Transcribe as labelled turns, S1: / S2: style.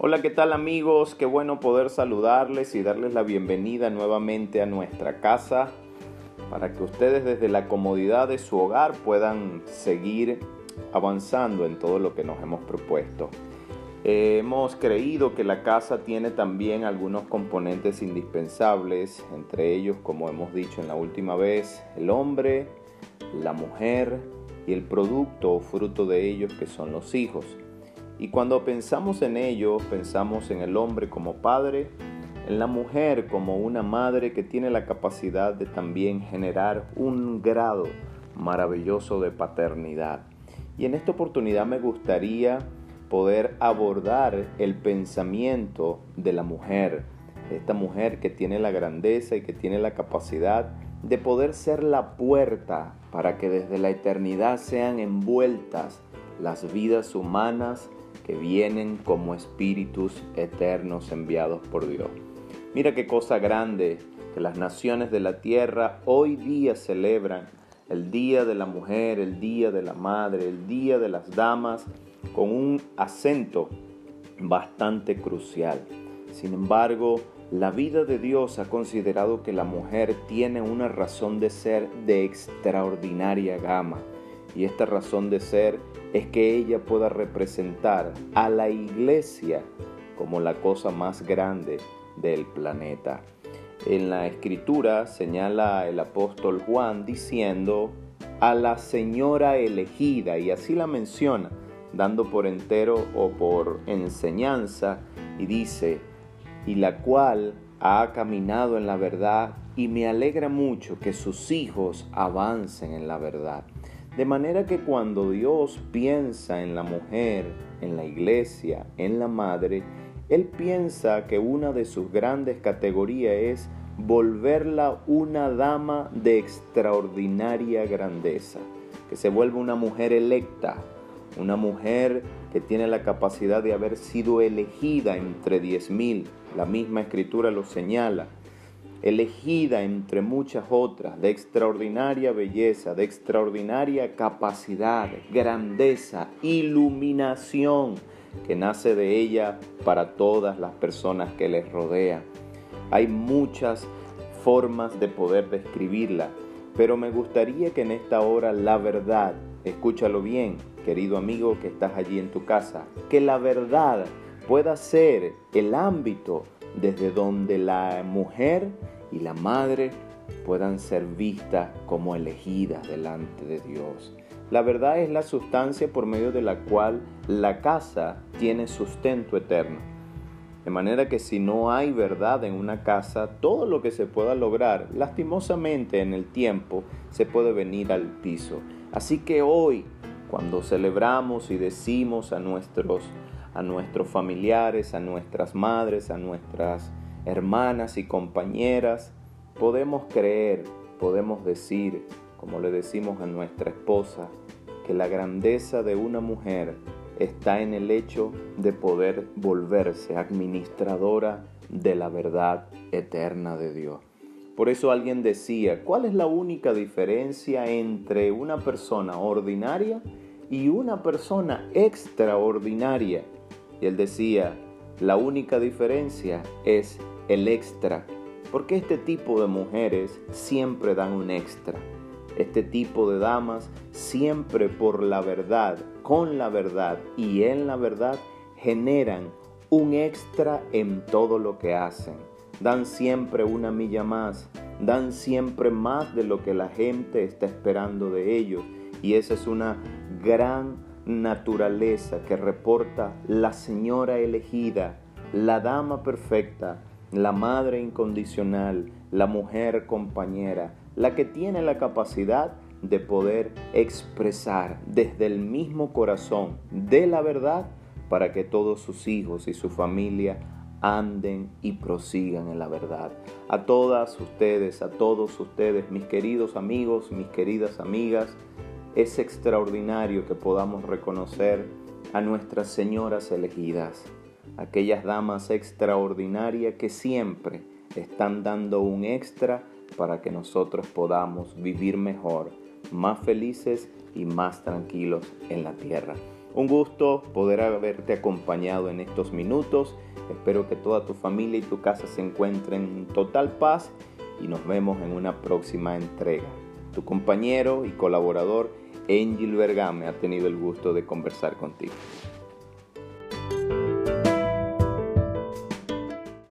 S1: Hola, ¿qué tal amigos? Qué bueno poder saludarles y darles la bienvenida nuevamente a nuestra casa para que ustedes desde la comodidad de su hogar puedan seguir avanzando en todo lo que nos hemos propuesto. hemos creído que la casa tiene también algunos componentes indispensables, entre ellos, como hemos dicho en la última vez, el hombre, la mujer y el producto o fruto de ellos que son los hijos. Y cuando pensamos en ello, pensamos en el hombre como padre, en la mujer como una madre que tiene la capacidad de también generar un grado maravilloso de paternidad. Y en esta oportunidad me gustaría poder abordar el pensamiento de la mujer, esta mujer que tiene la grandeza y que tiene la capacidad de poder ser la puerta para que desde la eternidad sean envueltas las vidas humanas que vienen como espíritus eternos enviados por Dios. Mira qué cosa grande que las naciones de la tierra hoy día celebran el Día de la Mujer, el Día de la Madre, el Día de las Damas, con un acento bastante crucial. Sin embargo, la vida de Dios ha considerado que la mujer tiene una razón de ser de extraordinaria gama. Y esta razón de ser es que ella pueda representar a la iglesia como la cosa más grande del planeta. En la escritura señala el apóstol Juan diciendo a la señora elegida y así la menciona, dando por entero o por enseñanza y dice, y la cual ha caminado en la verdad y me alegra mucho que sus hijos avancen en la verdad. De manera que cuando Dios piensa en la mujer, en la iglesia, en la madre, Él piensa que una de sus grandes categorías es volverla una dama de extraordinaria grandeza, que se vuelva una mujer electa, una mujer que tiene la capacidad de haber sido elegida entre diez mil, la misma escritura lo señala, elegida entre muchas otras, de extraordinaria belleza, de extraordinaria capacidad, grandeza, iluminación que nace de ella para todas las personas que les rodean. Hay muchas formas de poder describirla, pero me gustaría que en esta hora la verdad, escúchalo bien, querido amigo que estás allí en tu casa, que la verdad pueda ser el ámbito desde donde la mujer y la madre puedan ser vistas como elegidas delante de Dios. La verdad es la sustancia por medio de la cual la casa tiene sustento eterno. De manera que si no hay verdad en una casa, todo lo que se pueda lograr, lastimosamente en el tiempo, se puede venir al piso. Así que hoy, cuando celebramos y decimos a nuestros a nuestros familiares, a nuestras madres, a nuestras hermanas y compañeras, podemos creer, podemos decir, como le decimos a nuestra esposa, que la grandeza de una mujer está en el hecho de poder volverse administradora de la verdad eterna de Dios. Por eso alguien decía, ¿cuál es la única diferencia entre una persona ordinaria y una persona extraordinaria? Y él decía, la única diferencia es el extra, porque este tipo de mujeres siempre dan un extra. Este tipo de damas siempre por la verdad, con la verdad y en la verdad generan un extra en todo lo que hacen. Dan siempre una milla más, dan siempre más de lo que la gente está esperando de ellos. Y esa es una gran naturaleza que reporta la señora elegida, la dama perfecta, la madre incondicional, la mujer compañera, la que tiene la capacidad de poder expresar desde el mismo corazón de la verdad para que todos sus hijos y su familia anden y prosigan en la verdad. A todas ustedes, a todos ustedes, mis queridos amigos, mis queridas amigas, es extraordinario que podamos reconocer a nuestras señoras elegidas, aquellas damas extraordinarias que siempre están dando un extra para que nosotros podamos vivir mejor, más felices y más tranquilos en la tierra. Un gusto poder haberte acompañado en estos minutos. Espero que toda tu familia y tu casa se encuentren en total paz y nos vemos en una próxima entrega. Tu compañero y colaborador Angel Vergame ha tenido el gusto de conversar contigo.